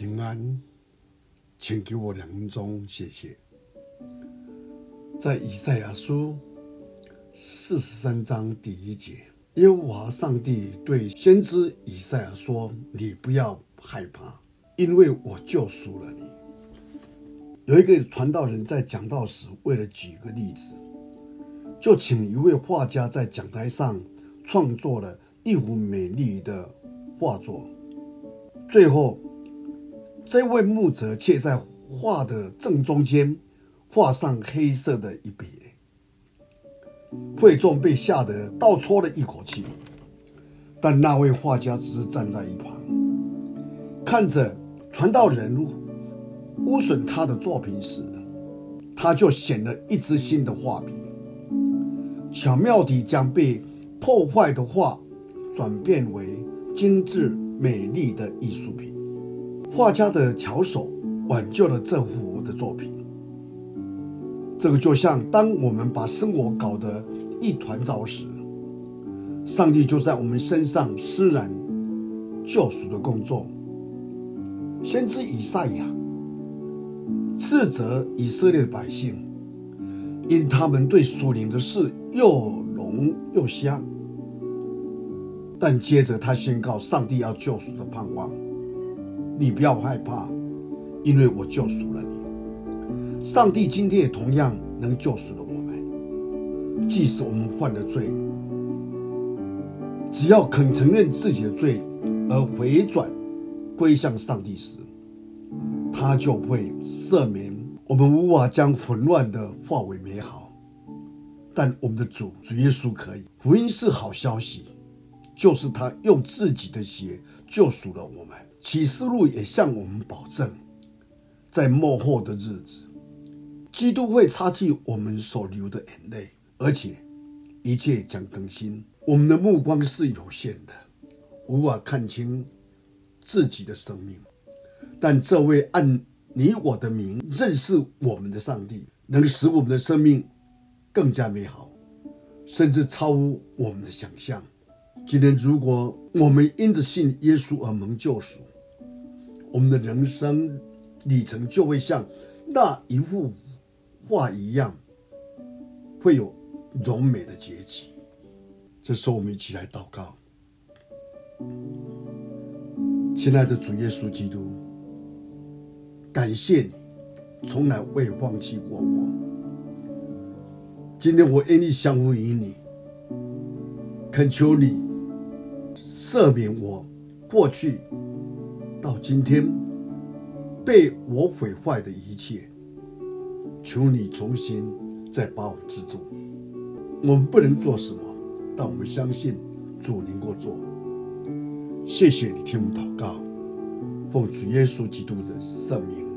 平安，请给我两分钟，谢谢。在以赛亚书四十三章第一节，耶和华上帝对先知以赛亚说：“你不要害怕，因为我救赎了你。”有一个传道人在讲道时，为了举个例子，就请一位画家在讲台上创作了一幅美丽的画作，最后。这位牧者却在画的正中间画上黑色的一笔，会众被吓得倒抽了一口气。但那位画家只是站在一旁，看着传道人污损他的作品时，他就选了一支新的画笔，巧妙地将被破坏的画转变为精致美丽的艺术品。画家的巧手挽救了这幅的作品。这个就像当我们把生活搞得一团糟时，上帝就在我们身上施展救赎的工作。先知以赛亚斥责以色列的百姓，因他们对属灵的事又聋又瞎。但接着他宣告，上帝要救赎的盼望。你不要害怕，因为我救赎了你。上帝今天也同样能救赎了我们，即使我们犯了罪，只要肯承认自己的罪而回转归向上帝时，他就会赦免。我们无法将混乱的化为美好，但我们的主主耶稣可以。福音是好消息，就是他用自己的血救赎了我们。启示录也向我们保证，在末后的日子，基督会擦去我们所流的眼泪，而且一切将更新。我们的目光是有限的，无法看清自己的生命，但这位按你我的名认识我们的上帝，能使我们的生命更加美好，甚至超乎我们的想象。今天，如果我们因着信耶稣而蒙救赎，我们的人生里程就会像那一幅画一样，会有荣美的结局。这时候，我们一起来祷告。亲爱的主耶稣基督，感谢你从来未放弃过我。今天我愿意降服于你，恳求你赦免我过去。到今天被我毁坏的一切，求你重新再把我制作。我们不能做什么，但我们相信主能够做。谢谢你听我们祷告，奉主耶稣基督的圣名。